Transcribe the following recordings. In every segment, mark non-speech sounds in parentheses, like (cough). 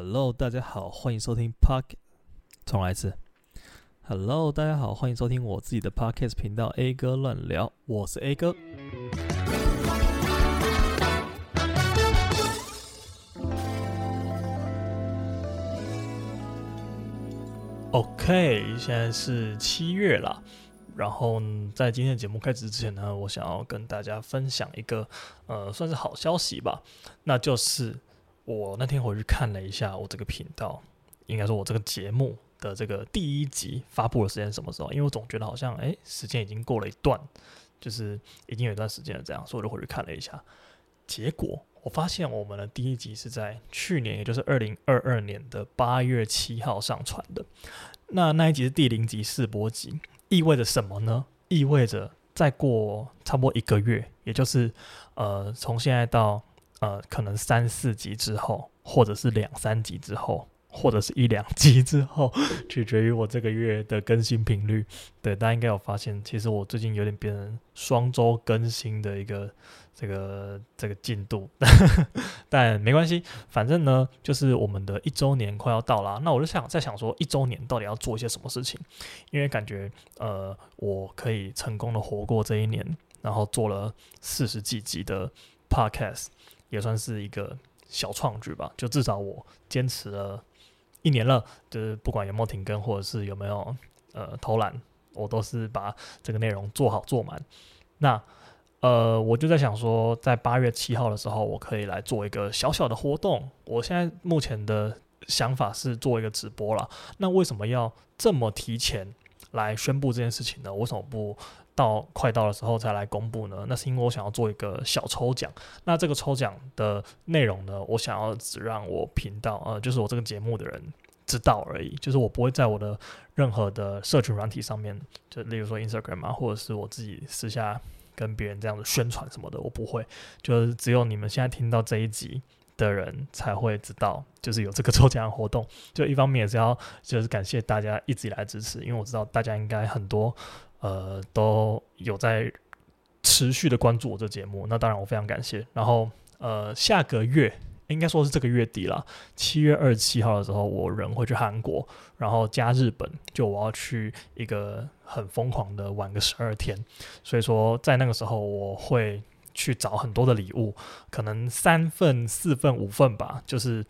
Hello，大家好，欢迎收听 Park 重来一次。Hello，大家好，欢迎收听我自己的 Podcast 频道 A 哥乱聊，我是 A 哥。OK，现在是七月了，然后在今天的节目开始之前呢，我想要跟大家分享一个呃，算是好消息吧，那就是。我那天回去看了一下我这个频道，应该说我这个节目的这个第一集发布的时间什么时候？因为我总觉得好像诶，时间已经过了一段，就是已经有一段时间了这样，所以我就回去看了一下。结果我发现我们的第一集是在去年，也就是二零二二年的八月七号上传的。那那一集是第零集试播集，意味着什么呢？意味着再过差不多一个月，也就是呃从现在到。呃，可能三四集之后，或者是两三集之后，或者是一两集之后，(laughs) 取决于我这个月的更新频率。对，大家应该有发现，其实我最近有点变成双周更新的一个这个这个进度，(laughs) 但没关系，反正呢，就是我们的一周年快要到了，那我就想在想说，一周年到底要做一些什么事情？因为感觉呃，我可以成功的活过这一年，然后做了四十几集的 podcast。也算是一个小创举吧，就至少我坚持了一年了，就是不管有没有停更，或者是有没有呃偷懒，我都是把这个内容做好做满。那呃，我就在想说，在八月七号的时候，我可以来做一个小小的活动。我现在目前的想法是做一个直播了。那为什么要这么提前来宣布这件事情呢？为什么不？到快到的时候才来公布呢？那是因为我想要做一个小抽奖。那这个抽奖的内容呢，我想要只让我频道呃，就是我这个节目的人知道而已。就是我不会在我的任何的社群软体上面，就例如说 Instagram 啊，或者是我自己私下跟别人这样子宣传什么的，我不会。就是只有你们现在听到这一集的人才会知道，就是有这个抽奖活动。就一方面也是要就是感谢大家一直以来支持，因为我知道大家应该很多。呃，都有在持续的关注我这节目，那当然我非常感谢。然后，呃，下个月应该说是这个月底了，七月二十七号的时候，我人会去韩国，然后加日本，就我要去一个很疯狂的玩个十二天。所以说，在那个时候，我会去找很多的礼物，可能三份、四份、五份吧，就是。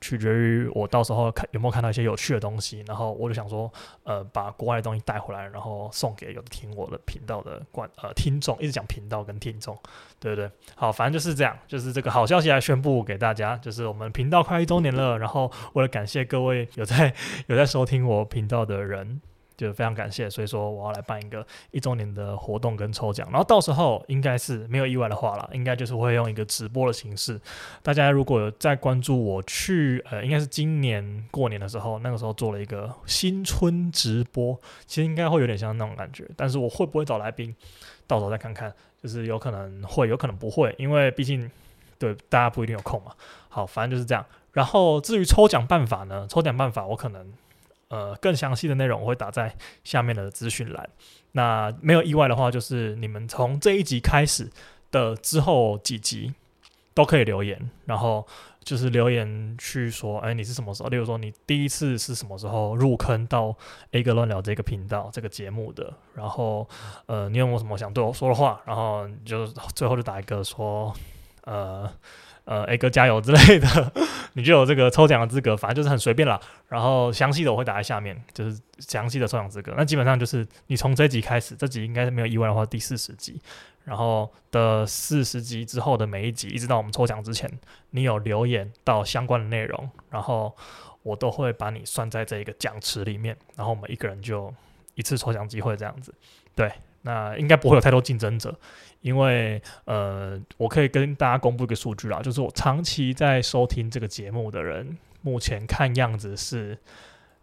取决于我到时候看有没有看到一些有趣的东西，然后我就想说，呃，把国外的东西带回来，然后送给有听我的频道的观呃听众，一直讲频道跟听众，对不对？好，反正就是这样，就是这个好消息来宣布给大家，就是我们频道快一周年了，然后为了感谢各位有在有在收听我频道的人。就非常感谢，所以说我要来办一个一周年的活动跟抽奖，然后到时候应该是没有意外的话了，应该就是会用一个直播的形式。大家如果有在关注我去，呃，应该是今年过年的时候，那个时候做了一个新春直播，其实应该会有点像那种感觉。但是我会不会找来宾，到时候再看看，就是有可能会，有可能不会，因为毕竟对大家不一定有空嘛。好，反正就是这样。然后至于抽奖办法呢，抽奖办法我可能。呃，更详细的内容我会打在下面的资讯栏。那没有意外的话，就是你们从这一集开始的之后几集都可以留言，然后就是留言去说，哎，你是什么时候？例如说，你第一次是什么时候入坑到 A 哥乱聊这个频道这个节目的？然后，呃，你有没有什么想对我说的话？然后就最后就打一个说，呃。呃，A 哥加油之类的，(laughs) 你就有这个抽奖的资格，反正就是很随便啦。然后详细的我会打在下面，就是详细的抽奖资格。那基本上就是你从这集开始，这集应该是没有意外的话，第四十集，然后的四十集之后的每一集，一直到我们抽奖之前，你有留言到相关的内容，然后我都会把你算在这一个奖池里面，然后我们一个人就一次抽奖机会这样子，对。那应该不会有太多竞争者，因为呃，我可以跟大家公布一个数据啦，就是我长期在收听这个节目的人，目前看样子是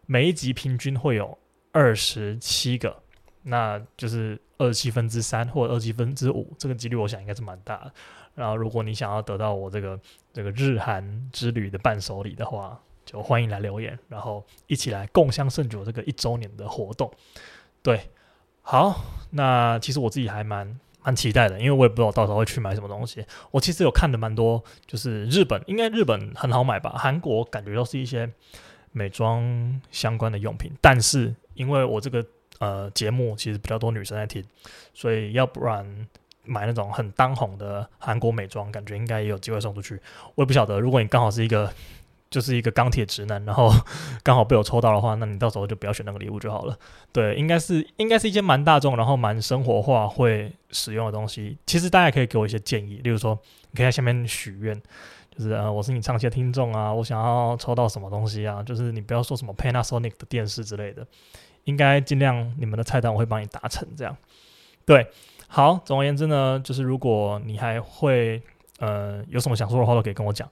每一集平均会有二十七个，那就是二十七分之三或者二十七分之五，这个几率我想应该是蛮大的。然后如果你想要得到我这个这个日韩之旅的伴手礼的话，就欢迎来留言，然后一起来共襄盛举这个一周年的活动，对。好，那其实我自己还蛮蛮期待的，因为我也不知道到时候会去买什么东西。我其实有看的蛮多，就是日本，应该日本很好买吧？韩国感觉都是一些美妆相关的用品，但是因为我这个呃节目其实比较多女生在听，所以要不然买那种很当红的韩国美妆，感觉应该也有机会送出去。我也不晓得，如果你刚好是一个。就是一个钢铁直男，然后 (laughs) 刚好被我抽到的话，那你到时候就不要选那个礼物就好了。对，应该是应该是一件蛮大众，然后蛮生活化会使用的东西。其实大家可以给我一些建议，例如说你可以在下面许愿，就是呃我是你长期的听众啊，我想要抽到什么东西啊，就是你不要说什么 Panasonic 的电视之类的，应该尽量你们的菜单我会帮你达成这样。对，好，总而言之呢，就是如果你还会呃有什么想说的话，都可以跟我讲。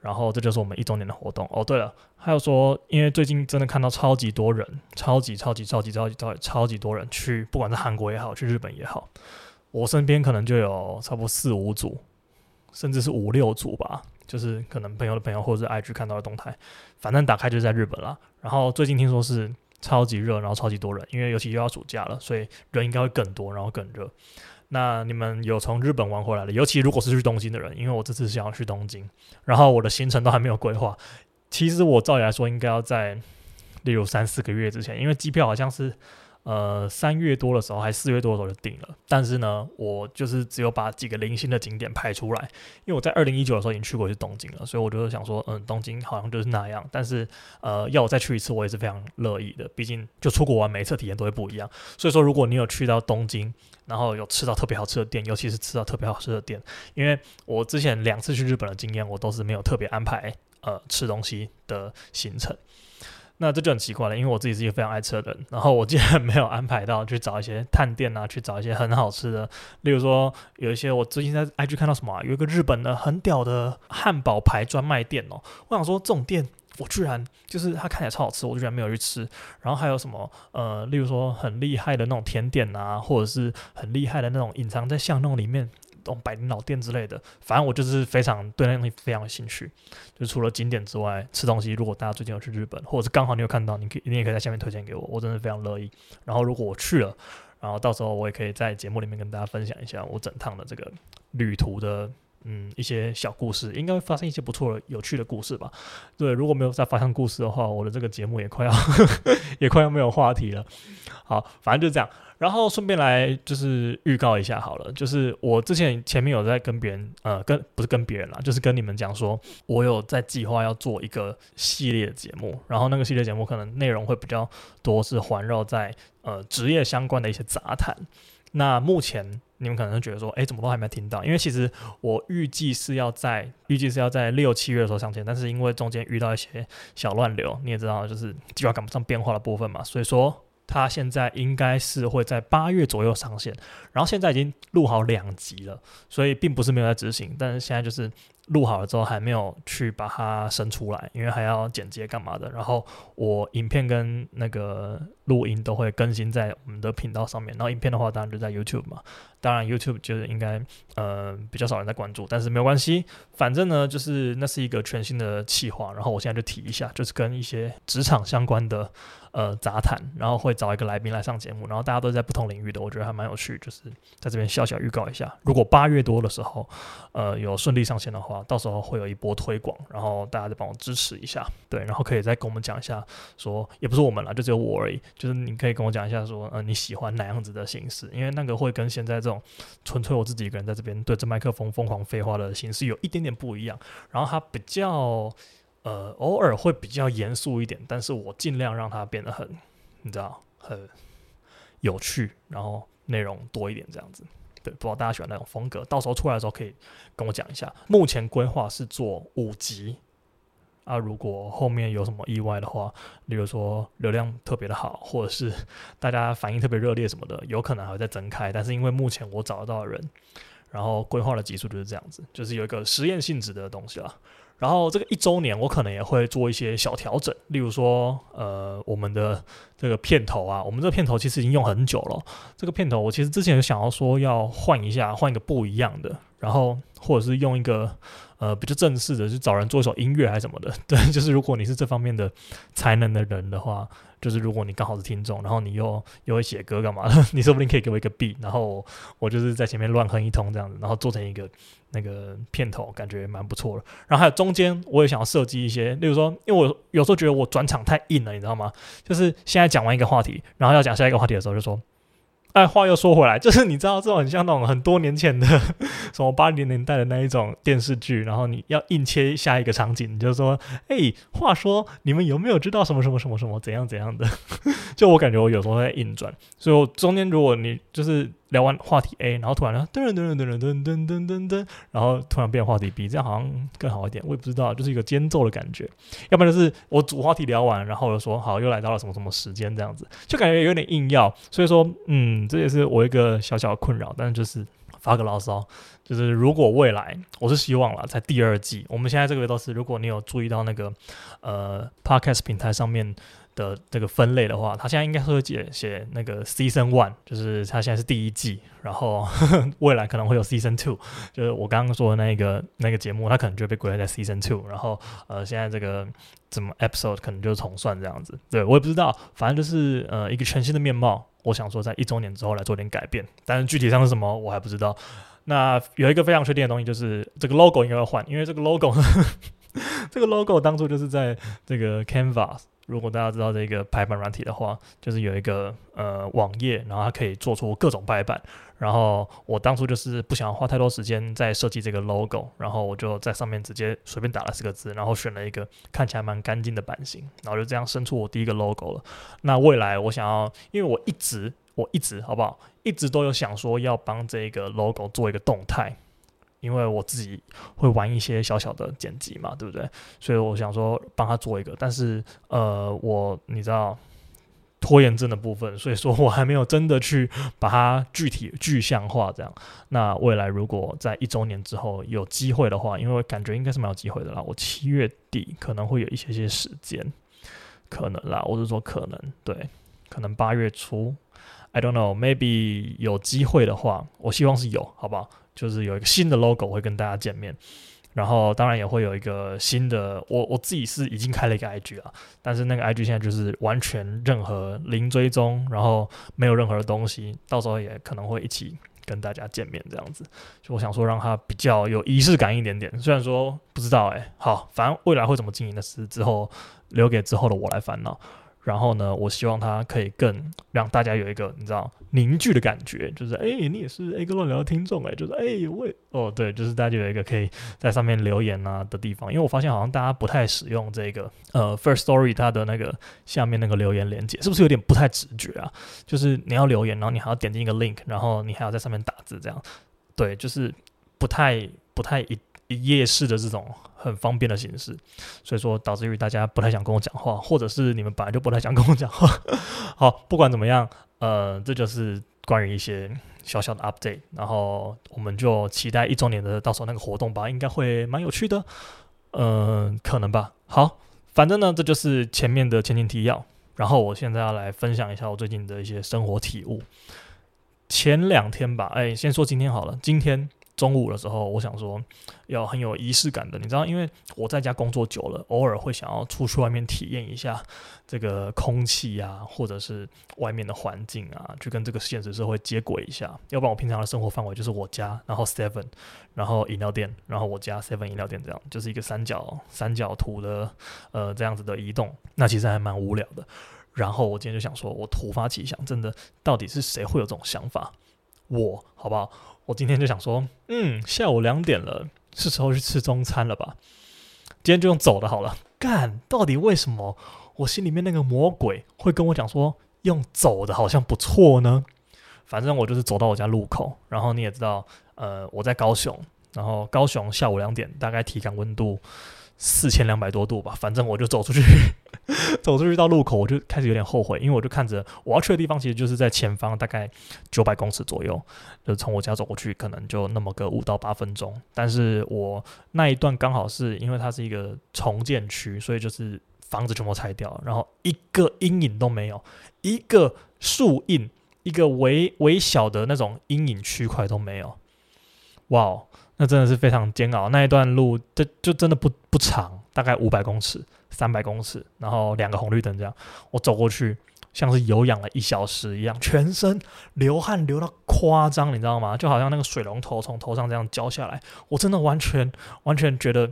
然后这就是我们一周年的活动哦。对了，还有说，因为最近真的看到超级多人，超级超级超级超级超级超级多人去，不管是韩国也好，去日本也好，我身边可能就有差不多四五组，甚至是五六组吧。就是可能朋友的朋友或者是 IG 看到的动态，反正打开就是在日本啦。然后最近听说是超级热，然后超级多人，因为尤其又要暑假了，所以人应该会更多，然后更热。那你们有从日本玩回来的，尤其如果是去东京的人，因为我这次想要去东京，然后我的行程都还没有规划。其实我照理来说应该要在，例如三四个月之前，因为机票好像是。呃，三月多的时候，还四月多的时候就定了。但是呢，我就是只有把几个零星的景点排出来，因为我在二零一九的时候已经去过一次东京了，所以我就想说，嗯，东京好像就是那样。但是，呃，要我再去一次，我也是非常乐意的。毕竟，就出国玩，每一次体验都会不一样。所以说，如果你有去到东京，然后有吃到特别好吃的店，尤其是吃到特别好吃的店，因为我之前两次去日本的经验，我都是没有特别安排呃吃东西的行程。那这就很奇怪了，因为我自己是一个非常爱吃的人，然后我竟然 (laughs) 没有安排到去找一些探店啊，去找一些很好吃的，例如说有一些我最近在 IG 看到什么，有一个日本的很屌的汉堡排专卖店哦，我想说这种店我居然就是它看起来超好吃，我居然没有去吃，然后还有什么呃，例如说很厉害的那种甜点啊，或者是很厉害的那种隐藏在巷弄里面。这种百年老店之类的，反正我就是非常对那东西非常有兴趣。就除了景点之外，吃东西，如果大家最近有去日本，或者是刚好你有看到，你可以你也可以在下面推荐给我，我真的非常乐意。然后如果我去了，然后到时候我也可以在节目里面跟大家分享一下我整趟的这个旅途的嗯一些小故事，应该会发生一些不错的有趣的故事吧。对，如果没有再发生故事的话，我的这个节目也快要 (laughs) 也快要没有话题了。好，反正就这样。然后顺便来就是预告一下好了，就是我之前前面有在跟别人呃跟不是跟别人啦，就是跟你们讲说，我有在计划要做一个系列节目，然后那个系列节目可能内容会比较多，是环绕在呃职业相关的一些杂谈。那目前你们可能觉得说，哎，怎么都还没听到？因为其实我预计是要在预计是要在六七月的时候上线，但是因为中间遇到一些小乱流，你也知道，就是计划赶不上变化的部分嘛，所以说。他现在应该是会在八月左右上线，然后现在已经录好两集了，所以并不是没有在执行，但是现在就是。录好了之后还没有去把它生出来，因为还要剪接干嘛的。然后我影片跟那个录音都会更新在我们的频道上面。然后影片的话，当然就在 YouTube 嘛。当然 YouTube 就是应该呃比较少人在关注，但是没有关系，反正呢就是那是一个全新的企划。然后我现在就提一下，就是跟一些职场相关的呃杂谈，然后会找一个来宾来上节目，然后大家都在不同领域的，我觉得还蛮有趣。就是在这边小小预告一下，如果八月多的时候呃有顺利上线的话。到时候会有一波推广，然后大家再帮我支持一下，对，然后可以再跟我们讲一下说，也不是我们啦，就只有我而已，就是你可以跟我讲一下说，说呃你喜欢哪样子的形式，因为那个会跟现在这种纯粹我自己一个人在这边对着麦克风疯狂废话的形式有一点点不一样，然后它比较呃偶尔会比较严肃一点，但是我尽量让它变得很你知道很有趣，然后内容多一点这样子。对，不知道大家喜欢哪种风格，到时候出来的时候可以跟我讲一下。目前规划是做五集啊，如果后面有什么意外的话，例如说流量特别的好，或者是大家反应特别热烈什么的，有可能还会再增开。但是因为目前我找得到的人，然后规划的集数就是这样子，就是有一个实验性质的东西啦。然后这个一周年，我可能也会做一些小调整，例如说，呃，我们的这个片头啊，我们这个片头其实已经用很久了。这个片头我其实之前有想要说要换一下，换一个不一样的，然后或者是用一个呃比较正式的，就找人做一首音乐还是什么的。(laughs) 对，就是如果你是这方面的才能的人的话。就是如果你刚好是听众，然后你又又会写歌干嘛的，(laughs) 你说不定可以给我一个 B，然后我就是在前面乱哼一通这样子，然后做成一个那个片头，感觉蛮不错的。然后还有中间我也想要设计一些，例如说，因为我有时候觉得我转场太硬了，你知道吗？就是现在讲完一个话题，然后要讲下一个话题的时候，就说。哎，话又说回来，就是你知道这种很像那种很多年前的什么八零年代的那一种电视剧，然后你要硬切下一个场景，你就说，哎，话说你们有没有知道什么什么什么什么怎样怎样的？(laughs) 就我感觉我有时候在硬转，所以我中间如果你就是。聊完话题 A，然后突然，噔噔噔噔噔噔噔噔噔，然后突然变话题 B，这样好像更好一点。我也不知道，就是一个间奏的感觉。要不然就是我主话题聊完，然后又说好，又来到了什么什么时间这样子，就感觉有点硬要。所以说，嗯，这也是我一个小小的困扰。但是就是发个牢骚，就是如果未来我是希望了，在第二季，我们现在这个都是，如果你有注意到那个呃 Podcast 平台上面。的这个分类的话，他现在应该会写写那个 season one，就是他现在是第一季，然后 (laughs) 未来可能会有 season two，就是我刚刚说的那个那个节目，它可能就会被归类在 season two，然后呃现在这个怎么 episode 可能就重算这样子，对我也不知道，反正就是呃一个全新的面貌，我想说在一周年之后来做点改变，但是具体上是什么我还不知道。那有一个非常确定的东西就是这个 logo 应该要换，因为这个 logo，(laughs) 这个 logo 当初就是在这个 Canvas。如果大家知道这个排版软体的话，就是有一个呃网页，然后它可以做出各种排版。然后我当初就是不想花太多时间在设计这个 logo，然后我就在上面直接随便打了四个字，然后选了一个看起来蛮干净的版型，然后就这样生出我第一个 logo 了。那未来我想要，因为我一直我一直好不好，一直都有想说要帮这个 logo 做一个动态。因为我自己会玩一些小小的剪辑嘛，对不对？所以我想说帮他做一个，但是呃，我你知道拖延症的部分，所以说我还没有真的去把它具体具象化这样。那未来如果在一周年之后有机会的话，因为感觉应该是蛮有机会的啦。我七月底可能会有一些些时间，可能啦，我是说可能，对，可能八月初，I don't know，maybe 有机会的话，我希望是有，好不好？就是有一个新的 logo 会跟大家见面，然后当然也会有一个新的，我我自己是已经开了一个 IG 啊，但是那个 IG 现在就是完全任何零追踪，然后没有任何的东西，到时候也可能会一起跟大家见面这样子，就我想说让它比较有仪式感一点点，虽然说不知道哎、好，反正未来会怎么经营的事之后留给之后的我来烦恼。然后呢，我希望它可以更让大家有一个你知道凝聚的感觉，就是哎，你也是 A 哥乱聊的听众哎，就是哎，我也哦对，就是大家有一个可以在上面留言啊的地方，因为我发现好像大家不太使用这个呃 First Story 它的那个下面那个留言连接，是不是有点不太直觉啊？就是你要留言，然后你还要点进一个 link，然后你还要在上面打字这样，对，就是不太不太一一页式的这种。很方便的形式，所以说导致于大家不太想跟我讲话，或者是你们本来就不太想跟我讲话。(laughs) 好，不管怎么样，呃，这就是关于一些小小的 update，然后我们就期待一周年的到时候那个活动吧，应该会蛮有趣的，嗯、可能吧。好，反正呢，这就是前面的前情提要，然后我现在要来分享一下我最近的一些生活体悟。前两天吧，哎，先说今天好了，今天。中午的时候，我想说要很有仪式感的，你知道，因为我在家工作久了，偶尔会想要出去外面体验一下这个空气啊，或者是外面的环境啊，去跟这个现实社会接轨一下。要不然我平常的生活范围就是我家，然后 Seven，然后饮料店，然后我家 Seven 饮料店这样，就是一个三角三角图的呃这样子的移动，那其实还蛮无聊的。然后我今天就想说，我突发奇想，真的到底是谁会有这种想法？我好不好？我今天就想说，嗯，下午两点了，是时候去吃中餐了吧？今天就用走的好了。干，到底为什么我心里面那个魔鬼会跟我讲说，用走的好像不错呢？反正我就是走到我家路口，然后你也知道，呃，我在高雄，然后高雄下午两点，大概体感温度四千两百多度吧，反正我就走出去。(laughs) 走出去到路口，我就开始有点后悔，因为我就看着我要去的地方，其实就是在前方大概九百公尺左右，就从我家走过去，可能就那么个五到八分钟。但是我那一段刚好是因为它是一个重建区，所以就是房子全部拆掉，然后一个阴影都没有，一个树荫，一个微微小的那种阴影区块都没有。哇，那真的是非常煎熬。那一段路，这就真的不不长，大概五百公尺、三百公尺，然后两个红绿灯这样，我走过去。像是有氧了一小时一样，全身流汗流到夸张，你知道吗？就好像那个水龙头从头上这样浇下来，我真的完全完全觉得，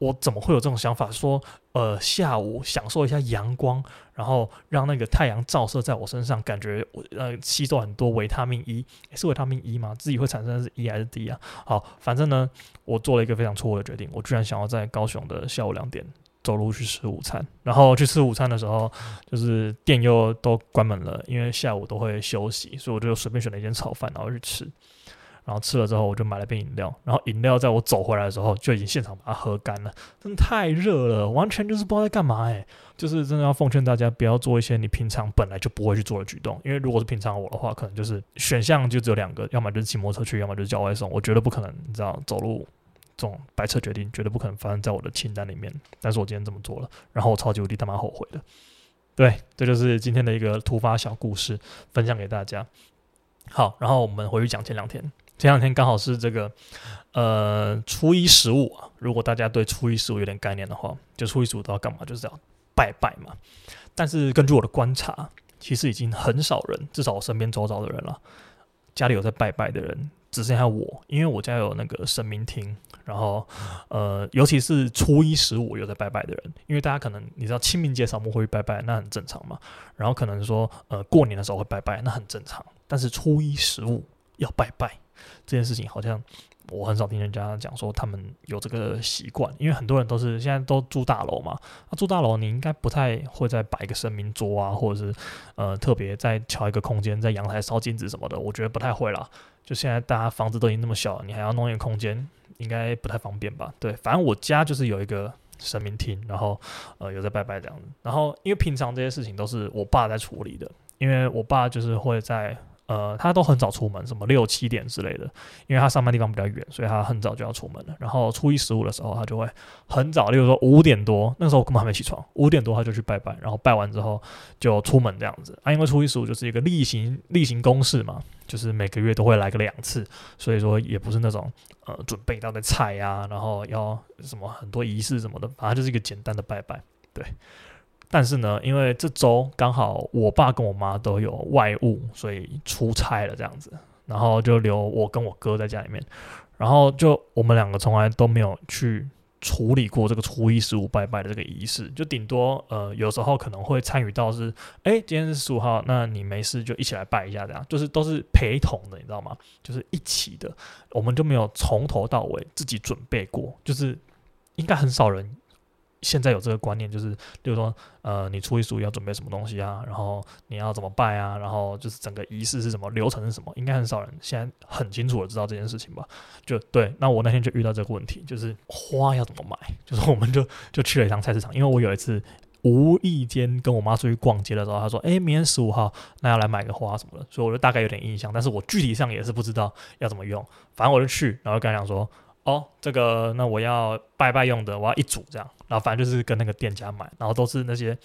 我怎么会有这种想法？说，呃，下午享受一下阳光，然后让那个太阳照射在我身上，感觉我呃吸收很多维他命 E，是维他命 E 吗？自己会产生的是 E 还是 D 啊？好，反正呢，我做了一个非常错误的决定，我居然想要在高雄的下午两点。走路去吃午餐，然后去吃午餐的时候，就是店又都关门了，因为下午都会休息，所以我就随便选了一间炒饭，然后去吃。然后吃了之后，我就买了杯饮料，然后饮料在我走回来的时候就已经现场把它喝干了，真的太热了，完全就是不知道在干嘛哎、就是真的要奉劝大家不要做一些你平常本来就不会去做的举动，因为如果是平常我的话，可能就是选项就只有两个，要么就是骑摩托车去，要么就是叫外送，我觉得不可能，你知道走路。这种白痴决定绝对不可能发生在我的清单里面，但是我今天这么做了，然后我超级无敌他妈后悔的。对，这就是今天的一个突发小故事，分享给大家。好，然后我们回去讲前两天，前两天刚好是这个呃初一十五啊。如果大家对初一十五有点概念的话，就初一十五都要干嘛？就是要拜拜嘛。但是根据我的观察，其实已经很少人，至少我身边周遭的人了，家里有在拜拜的人。只剩下我，因为我家有那个神明厅，然后，呃，尤其是初一十五有在拜拜的人，因为大家可能你知道清明节扫墓会拜拜，那很正常嘛。然后可能说，呃，过年的时候会拜拜，那很正常。但是初一十五要拜拜这件事情，好像。我很少听人家讲说他们有这个习惯，因为很多人都是现在都住大楼嘛。那住大楼，你应该不太会再摆一个神明桌啊，或者是呃特别再敲一个空间，在阳台烧金纸什么的，我觉得不太会啦。就现在大家房子都已经那么小，你还要弄一个空间，应该不太方便吧？对，反正我家就是有一个神明厅，然后呃有在拜拜这样子。然后因为平常这些事情都是我爸在处理的，因为我爸就是会在。呃，他都很早出门，什么六七点之类的，因为他上班地方比较远，所以他很早就要出门了。然后初一十五的时候，他就会很早，例如说五点多，那时候我根本还没起床，五点多他就去拜拜，然后拜完之后就出门这样子。啊，因为初一十五就是一个例行例行公事嘛，就是每个月都会来个两次，所以说也不是那种呃准备一大堆菜呀，然后要什么很多仪式什么的，反正就是一个简单的拜拜，对。但是呢，因为这周刚好我爸跟我妈都有外务，所以出差了这样子，然后就留我跟我哥在家里面，然后就我们两个从来都没有去处理过这个初一十五拜拜的这个仪式，就顶多呃有时候可能会参与到是，哎，今天是十五号，那你没事就一起来拜一下这样，就是都是陪同的，你知道吗？就是一起的，我们就没有从头到尾自己准备过，就是应该很少人。现在有这个观念，就是，比如说，呃，你初一十五要准备什么东西啊？然后你要怎么拜啊？然后就是整个仪式是什么，流程是什么？应该很少人现在很清楚的知道这件事情吧？就对，那我那天就遇到这个问题，就是花要怎么买？(laughs) 就是我们就就去了一趟菜市场，因为我有一次无意间跟我妈出去逛街的时候，她说：“哎，明天十五号，那要来买个花什么的。”所以我就大概有点印象，但是我具体上也是不知道要怎么用。反正我就去，然后跟她讲说。哦，这个那我要拜拜用的，我要一组这样，然后反正就是跟那个店家买，然后都是那些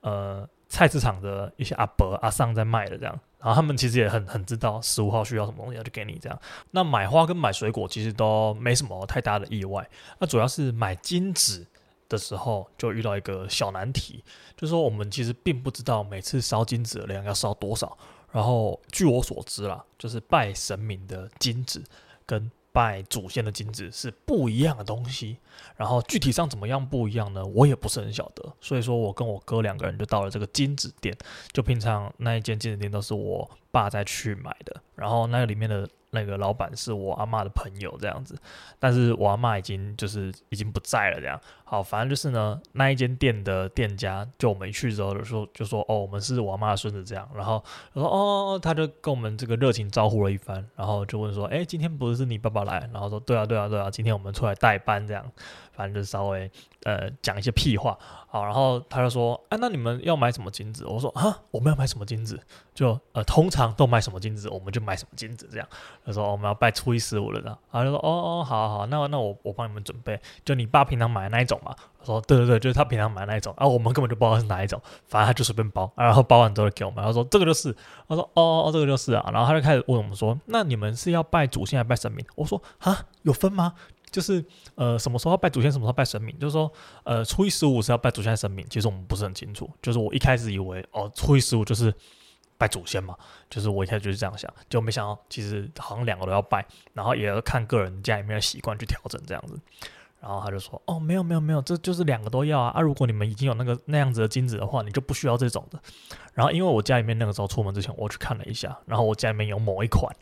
呃菜市场的一些阿伯阿上在卖的这样，然后他们其实也很很知道十五号需要什么东西，要就给你这样。那买花跟买水果其实都没什么太大的意外，那主要是买金纸的时候就遇到一个小难题，就是说我们其实并不知道每次烧金纸的量要烧多少，然后据我所知啦，就是拜神明的金纸跟拜祖先的金子是不一样的东西，然后具体上怎么样不一样呢？我也不是很晓得。所以说我跟我哥两个人就到了这个金子店，就平常那一间金子店都是我爸在去买的，然后那个里面的。那个老板是我阿妈的朋友这样子，但是我阿妈已经就是已经不在了这样。好，反正就是呢，那一间店的店家就我们去之后就说就说哦，我们是我阿妈的孙子这样。然后他说哦，他就跟我们这个热情招呼了一番，然后就问说，哎，今天不是你爸爸来？然后说对啊对啊对啊，今天我们出来代班这样。反正就稍微呃讲一些屁话，好，然后他就说，哎，那你们要买什么金子？我说啊，我们要买什么金子？就呃，通常都买什么金子，我们就买什么金子。这样他说我们要拜初一十五了，然后就说哦哦，好好，那那我我帮你们准备，就你爸平常买的那一种嘛。他说对对对，就是他平常买的那一种，啊，我们根本就不知道是哪一种，反正他就随便包，然后包完之后给我们，他说这个就是，他说哦哦，这个就是啊，然后他就开始问我们说，那你们是要拜祖先还是拜神明？我说啊，有分吗？就是呃，什么时候要拜祖先，什么时候拜神明？就是说，呃，初一十五是要拜祖先还是神明？其实我们不是很清楚。就是我一开始以为，哦，初一十五就是拜祖先嘛。就是我一开始就是这样想，就没想到其实好像两个都要拜，然后也要看个人家里面的习惯去调整这样子。然后他就说，哦，没有没有没有，这就是两个都要啊。啊，如果你们已经有那个那样子的金子的话，你就不需要这种的。然后因为我家里面那个时候出门之前，我去看了一下，然后我家里面有某一款，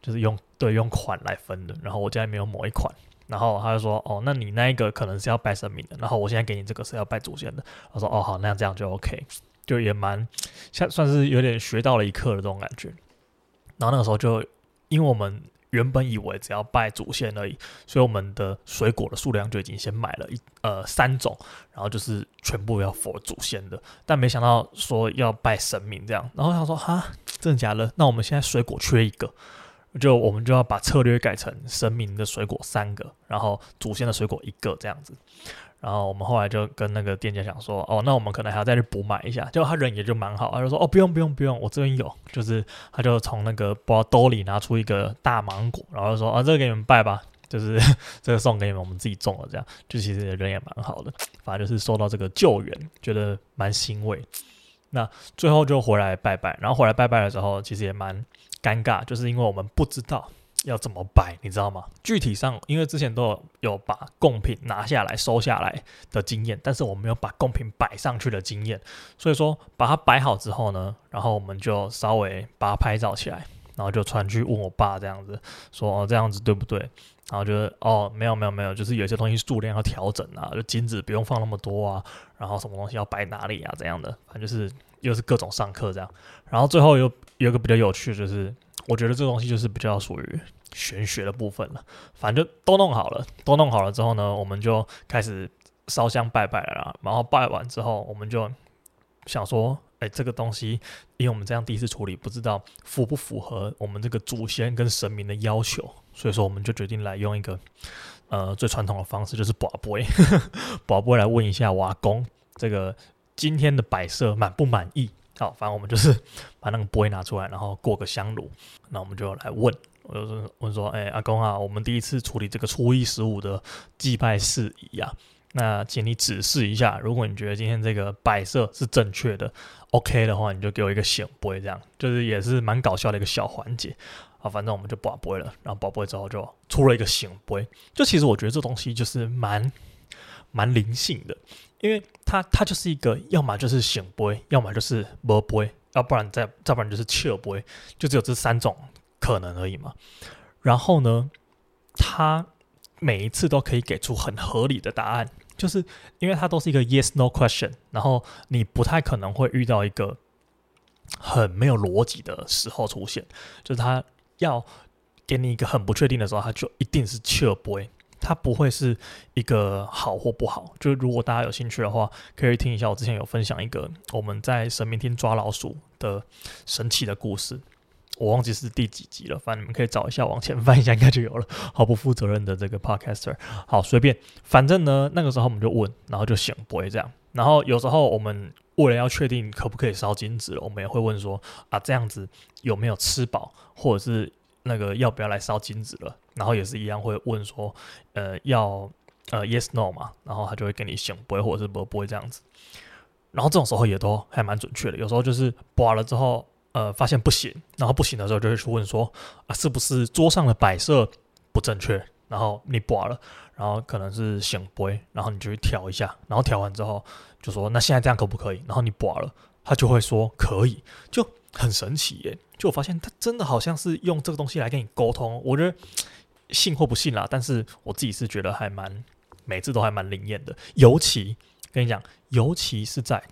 就是用对用款来分的。然后我家里面有某一款。然后他就说：“哦，那你那一个可能是要拜神明的，然后我现在给你这个是要拜祖先的。”他说：“哦，好，那这样就 OK，就也蛮像算是有点学到了一课的这种感觉。”然后那个时候就，因为我们原本以为只要拜祖先而已，所以我们的水果的数量就已经先买了一呃三种，然后就是全部要佛祖先的，但没想到说要拜神明这样。然后他说：“哈，真的假的？那我们现在水果缺一个。”就我们就要把策略改成神明的水果三个，然后祖先的水果一个这样子。然后我们后来就跟那个店家讲说，哦，那我们可能还要再去补买一下。结果他人也就蛮好，他就说，哦，不用不用不用，我这边有。就是他就从那个包兜里拿出一个大芒果，然后说，啊，这个给你们拜吧，就是这个送给你们，我们自己种了这样。就其实人也蛮好的，反正就是受到这个救援，觉得蛮欣慰。那最后就回来拜拜，然后回来拜拜的时候，其实也蛮。尴尬，就是因为我们不知道要怎么摆，你知道吗？具体上，因为之前都有有把贡品拿下来收下来的经验，但是我没有把贡品摆上去的经验，所以说把它摆好之后呢，然后我们就稍微把它拍照起来，然后就传去问我爸这样子，说这样子对不对？然后就哦没有没有没有，就是有些东西数量要调整啊，就金子不用放那么多啊，然后什么东西要摆哪里啊这样的，反正就是又是各种上课这样，然后最后又。有一个比较有趣就是，我觉得这东西就是比较属于玄学的部分了。反正就都弄好了，都弄好了之后呢，我们就开始烧香拜拜了。然后拜完之后，我们就想说，哎，这个东西，因为我们这样第一次处理，不知道符不符合我们这个祖先跟神明的要求，所以说我们就决定来用一个呃最传统的方式，就是跋杯，(laughs) 跋杯来问一下瓦工，这个今天的摆设满不满意？好，反正我们就是 (laughs) 把那个杯拿出来，然后过个香炉，那我们就来问，我就是问说，哎，阿公啊，我们第一次处理这个初一十五的祭拜事宜啊，那请你指示一下，如果你觉得今天这个摆设是正确的，OK 的话，你就给我一个圣杯，这样就是也是蛮搞笑的一个小环节。好，反正我们就跋杯了，然后跋杯之后就出了一个醒杯，就其实我觉得这东西就是蛮蛮灵性的。因为它它就是一个，要么就是圣杯，要么就是没杯，要不然再再不然就是笑杯，就只有这三种可能而已嘛。然后呢，它每一次都可以给出很合理的答案，就是因为它都是一个 yes no question，然后你不太可能会遇到一个很没有逻辑的时候出现，就是它要给你一个很不确定的时候，它就一定是笑杯。它不会是一个好或不好，就是如果大家有兴趣的话，可以听一下我之前有分享一个我们在神明厅抓老鼠的神奇的故事，我忘记是第几集了，反正你们可以找一下，往前翻一下，应该就有了。好不负责任的这个 podcaster，好随便，反正呢那个时候我们就问，然后就想不会这样，然后有时候我们为了要确定可不可以烧金纸，我们也会问说啊这样子有没有吃饱，或者是。那个要不要来烧金子了？然后也是一样会问说，呃，要呃 yes no 嘛，然后他就会给你圣杯或者是不不会这样子。然后这种时候也都还蛮准确的。有时候就是拔了之后，呃，发现不行，然后不行的时候就会去问说，啊，是不是桌上的摆设不正确？然后你拔了，然后可能是圣杯，然后你就去调一下，然后调完之后就说，那现在这样可不可以？然后你拔了，他就会说可以，就很神奇耶。就我发现，他真的好像是用这个东西来跟你沟通。我觉得 (tsk) 信或不信啦，但是我自己是觉得还蛮每次都还蛮灵验的。尤其跟你讲，尤其是在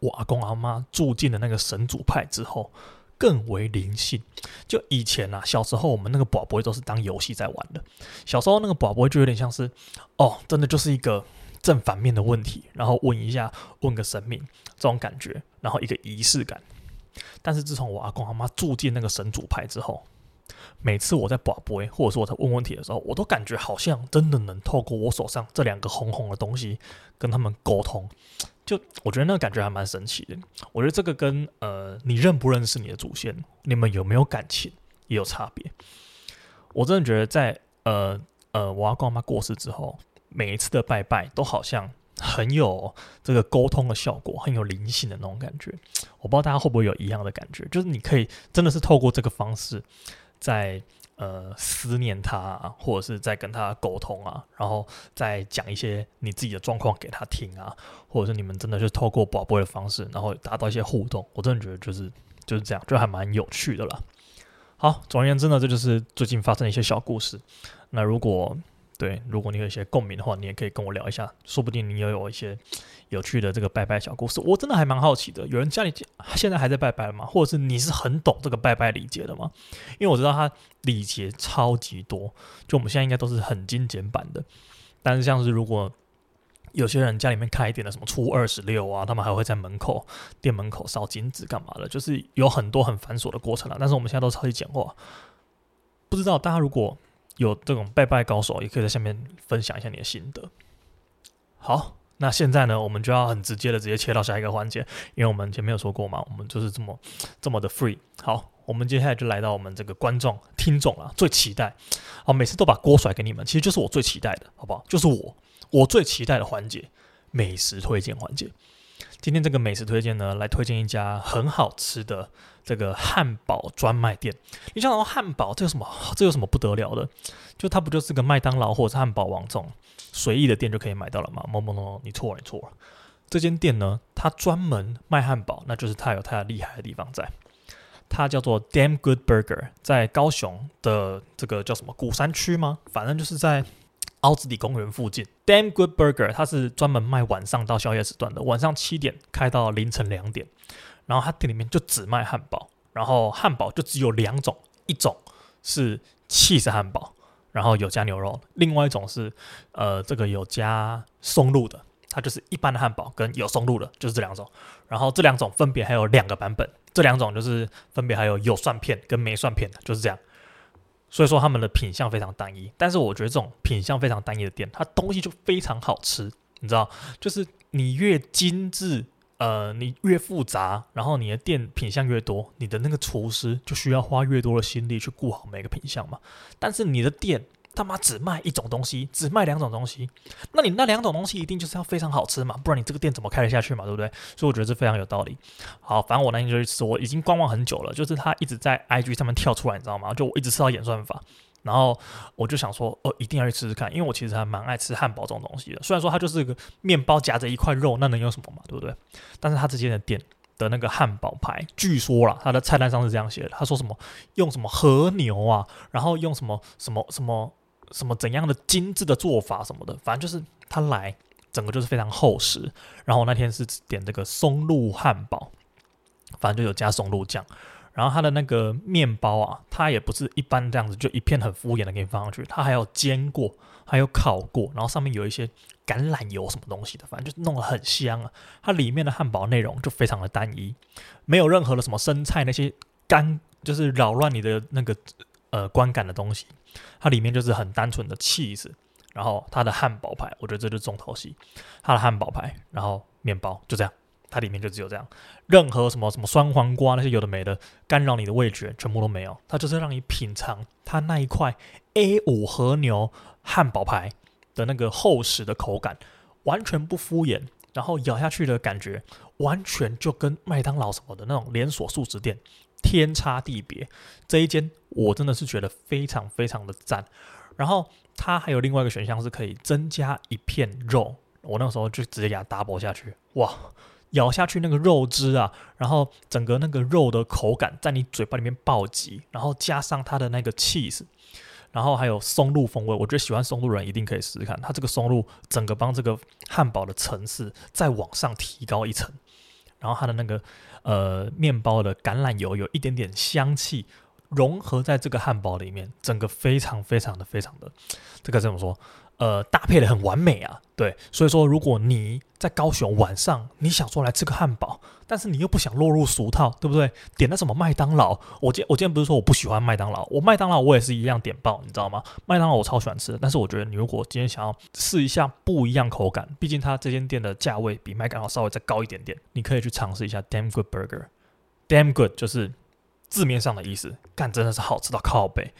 我阿公阿妈住进了那个神主派之后，更为灵性。就以前啊，小时候我们那个宝宝都是当游戏在玩的。小时候那个宝宝就有点像是哦，真的就是一个正反面的问题，然后问一下问个神明这种感觉，然后一个仪式感。但是自从我阿公阿妈住进那个神主牌之后，每次我在跋杯或者说我在问问题的时候，我都感觉好像真的能透过我手上这两个红红的东西跟他们沟通。就我觉得那个感觉还蛮神奇的。我觉得这个跟呃你认不认识你的祖先，你们有没有感情也有差别。我真的觉得在呃呃我阿公阿妈过世之后，每一次的拜拜都好像很有这个沟通的效果，很有灵性的那种感觉。(tsk) 我不知道大家会不会有一样的感觉，就是你可以真的是透过这个方式在，呃思念他，或者是在跟他沟通啊，然后再讲一些你自己的状况给他听啊，或者是你们真的就透过宝贝的方式，然后达到一些互动。我真的觉得就是就是这样，就还蛮有趣的啦。好，总而言之呢，这就是最近发生的一些小故事。那如果对，如果你有一些共鸣的话，你也可以跟我聊一下，说不定你也有一些有趣的这个拜拜小故事。我真的还蛮好奇的，有人家里现在还在拜拜吗？或者是你是很懂这个拜拜礼节的吗？因为我知道它礼节超级多，就我们现在应该都是很精简版的。但是像是如果有些人家里面开一点的什么初二十六啊，他们还会在门口店门口烧金纸干嘛的，就是有很多很繁琐的过程了。但是我们现在都超级简化，不知道大家如果。有这种拜拜高手，也可以在下面分享一下你的心得。好，那现在呢，我们就要很直接的直接切到下一个环节，因为我们前面有说过嘛，我们就是这么这么的 free。好，我们接下来就来到我们这个观众听众啊，最期待，好，每次都把锅甩给你们，其实就是我最期待的，好不好？就是我我最期待的环节，美食推荐环节。今天这个美食推荐呢，来推荐一家很好吃的这个汉堡专卖店。你想说汉堡这有什么？这有什么不得了的？就它不就是个麦当劳或者是汉堡王这种随意的店就可以买到了吗？某某某，你错了，你错了。这间店呢，它专门卖汉堡，那就是它有它的厉害的地方在。它叫做 Damn Good Burger，在高雄的这个叫什么鼓山区吗？反正就是在。凹子底公园附近，Damn Good Burger，它是专门卖晚上到宵夜时段的，晚上七点开到凌晨两点，然后它店里面就只卖汉堡，然后汉堡就只有两种，一种是起司汉堡，然后有加牛肉，另外一种是呃这个有加松露的，它就是一般的汉堡跟有松露的，就是这两种，然后这两种分别还有两个版本，这两种就是分别还有有蒜片跟没蒜片的，就是这样。所以说他们的品相非常单一，但是我觉得这种品相非常单一的店，它东西就非常好吃，你知道，就是你越精致，呃，你越复杂，然后你的店品相越多，你的那个厨师就需要花越多的心力去顾好每个品相嘛。但是你的店。他妈只卖一种东西，只卖两种东西，那你那两种东西一定就是要非常好吃嘛，不然你这个店怎么开得下去嘛，对不对？所以我觉得这非常有道理。好，反正我那天就去吃，我已经观望很久了，就是他一直在 IG 上面跳出来，你知道吗？就我一直吃到演算法，然后我就想说，哦，一定要去吃吃看，因为我其实还蛮爱吃汉堡这种东西的。虽然说它就是一个面包夹着一块肉，那能有什么嘛，对不对？但是他之间的店的那个汉堡排，据说啦，他的菜单上是这样写的，他说什么用什么和牛啊，然后用什么什么什么。什么怎样的精致的做法什么的，反正就是他来整个就是非常厚实。然后那天是点这个松露汉堡，反正就有加松露酱。然后它的那个面包啊，它也不是一般这样子，就一片很敷衍的给你放上去，它还有煎过，还有烤过，然后上面有一些橄榄油什么东西的，反正就弄得很香啊。它里面的汉堡内容就非常的单一，没有任何的什么生菜那些干，就是扰乱你的那个。呃，观感的东西，它里面就是很单纯的 cheese，，然后它的汉堡排，我觉得这就是重头戏。它的汉堡排，然后面包就这样，它里面就只有这样，任何什么什么酸黄瓜那些有的没的，干扰你的味觉全部都没有。它就是让你品尝它那一块 A 五和牛汉堡排的那个厚实的口感，完全不敷衍，然后咬下去的感觉，完全就跟麦当劳什么的那种连锁素食店。天差地别，这一间我真的是觉得非常非常的赞。然后它还有另外一个选项是可以增加一片肉，我那时候就直接给它 double 下去，哇，咬下去那个肉汁啊，然后整个那个肉的口感在你嘴巴里面暴击，然后加上它的那个 cheese，然后还有松露风味，我觉得喜欢松露人一定可以试试看，它这个松露整个帮这个汉堡的层次再往上提高一层，然后它的那个。呃，面包的橄榄油有一点点香气，融合在这个汉堡里面，整个非常非常的非常的，这个怎么说？呃搭配的很完美啊。对，所以说如果你在高雄晚上你想说来吃个汉堡，但是你又不想落入俗套，对不对？点那什么麦当劳，我今我今天不是说我不喜欢麦当劳，我麦当劳我也是一样点爆，你知道吗？麦当劳我超喜欢吃，但是我觉得你如果今天想要试一下不一样口感，毕竟它这间店的价位比麦当劳稍微再高一点点，你可以去尝试一下 Damn Good Burger。Damn Good 就是字面上的意思，干真的是好吃到靠背。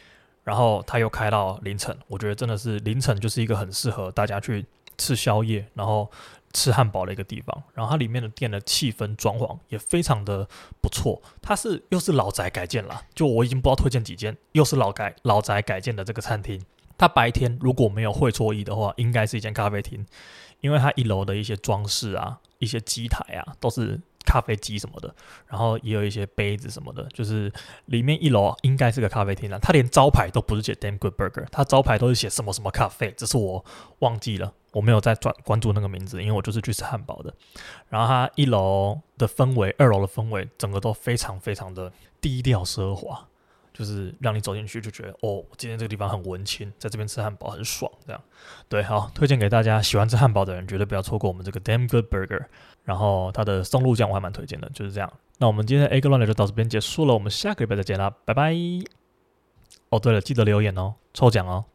然后它又开到凌晨，我觉得真的是凌晨就是一个很适合大家去吃宵夜，然后吃汉堡的一个地方。然后它里面的店的气氛装潢也非常的不错。它是又是老宅改建了，就我已经不知道推荐几间，又是老改老宅改建的这个餐厅。它白天如果没有会错意的话，应该是一间咖啡厅，因为它一楼的一些装饰啊，一些机台啊，都是。咖啡机什么的，然后也有一些杯子什么的，就是里面一楼应该是个咖啡厅了。他连招牌都不是写 Damn Good Burger，他招牌都是写什么什么咖啡，只是我忘记了，我没有再转关注那个名字，因为我就是去吃汉堡的。然后他一楼的氛围，二楼的氛围，整个都非常非常的低调奢华。就是让你走进去就觉得哦，今天这个地方很文青，在这边吃汉堡很爽，这样。对，好，推荐给大家喜欢吃汉堡的人，绝对不要错过我们这个 Damn Good Burger。然后它的松露酱我还蛮推荐的，就是这样。那我们今天的 Eggland 就到这边结束了，我们下个礼拜再见啦，拜拜。哦，对了，记得留言哦，抽奖哦。